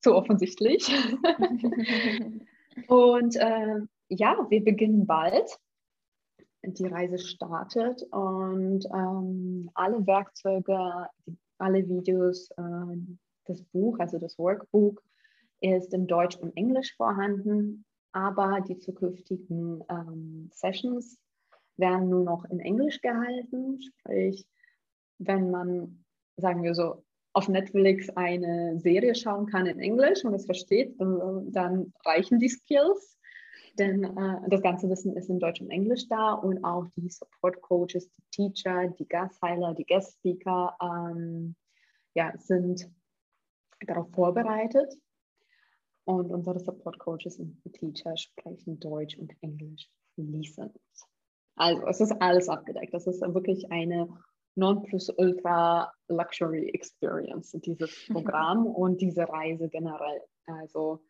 S2: zu offensichtlich. und äh, ja, wir beginnen bald. Die Reise startet und ähm, alle Werkzeuge, alle Videos, äh, das Buch, also das Workbook, ist in Deutsch und Englisch vorhanden, aber die zukünftigen ähm, Sessions werden nur noch in Englisch gehalten. Sprich, wenn man, sagen wir so, auf Netflix eine Serie schauen kann in Englisch und es versteht, dann, dann reichen die Skills. Denn äh, das ganze Wissen ist in Deutsch und Englisch da und auch die Support Coaches, die Teacher, die Gastheiler, die Guest Speaker ähm, ja, sind darauf vorbereitet. Und unsere Support Coaches und Teacher sprechen Deutsch und Englisch fließend. Also es ist alles abgedeckt. Das ist wirklich eine Non-Plus-Ultra Luxury Experience, dieses Programm und diese Reise generell. Also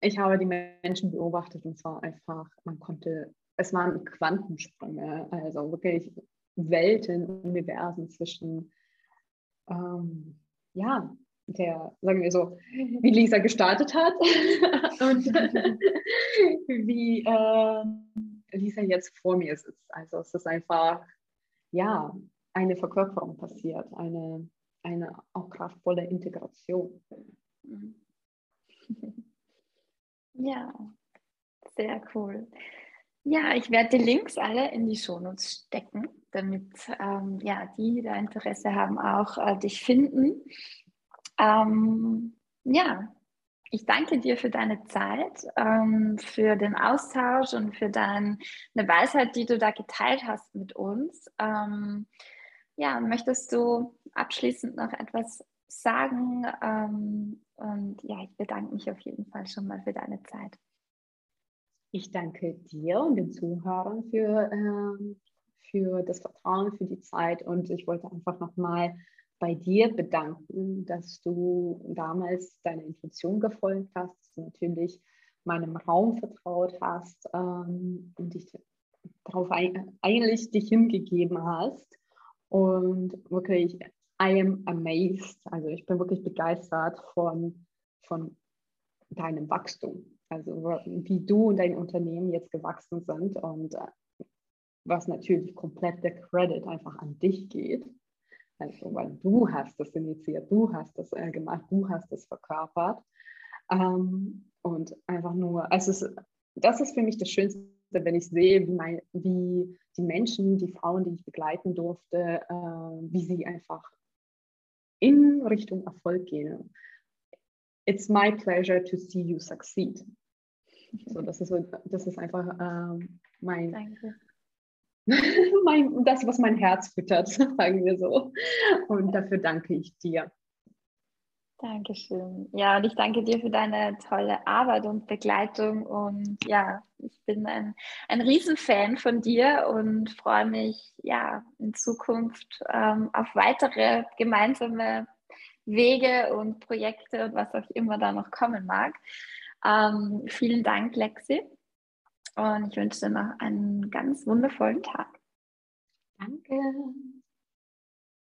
S2: ich habe die Menschen beobachtet und zwar einfach, man konnte, es waren Quantensprünge, also wirklich Welten, Universen zwischen, ähm, ja, der, sagen wir so, wie Lisa gestartet hat und wie äh, Lisa jetzt vor mir sitzt. Also es ist einfach, ja, eine Verkörperung passiert, eine, eine auch kraftvolle Integration.
S1: Ja, sehr cool. Ja, ich werde die Links alle in die Shownotes stecken, damit ähm, ja, die, die da Interesse haben, auch äh, dich finden. Ähm, ja, ich danke dir für deine Zeit, ähm, für den Austausch und für deine Weisheit, die du da geteilt hast mit uns. Ähm, ja, möchtest du abschließend noch etwas sagen? Ähm, und ja, ich bedanke mich auf jeden Fall schon mal für deine Zeit.
S2: Ich danke dir und den Zuhörern für, für das Vertrauen, für die Zeit und ich wollte einfach nochmal bei dir bedanken, dass du damals deiner Intuition gefolgt hast, dass du natürlich meinem Raum vertraut hast ähm, und dich darauf ein, eigentlich dich hingegeben hast. Und wirklich, I am amazed. Also ich bin wirklich begeistert von, von deinem Wachstum. Also wie du und dein Unternehmen jetzt gewachsen sind und äh, was natürlich komplett der Credit einfach an dich geht. Also, weil du hast das initiiert, du hast das äh, gemacht, du hast das verkörpert. Ähm, und einfach nur, also es das ist für mich das Schönste, wenn ich sehe, wie, mein, wie die Menschen, die Frauen, die ich begleiten durfte, äh, wie sie einfach in Richtung Erfolg gehen. It's my pleasure to see you succeed. So, das, ist, das ist einfach äh, mein, Danke. mein, das, was mein Herz füttert, sagen wir so. Und dafür danke ich dir.
S1: Dankeschön. Ja, und ich danke dir für deine tolle Arbeit und Begleitung. Und ja, ich bin ein, ein Riesenfan von dir und freue mich ja in Zukunft ähm, auf weitere gemeinsame Wege und Projekte und was auch immer da noch kommen mag. Ähm, vielen Dank, Lexi. Und ich wünsche dir noch einen ganz wundervollen Tag.
S2: Danke.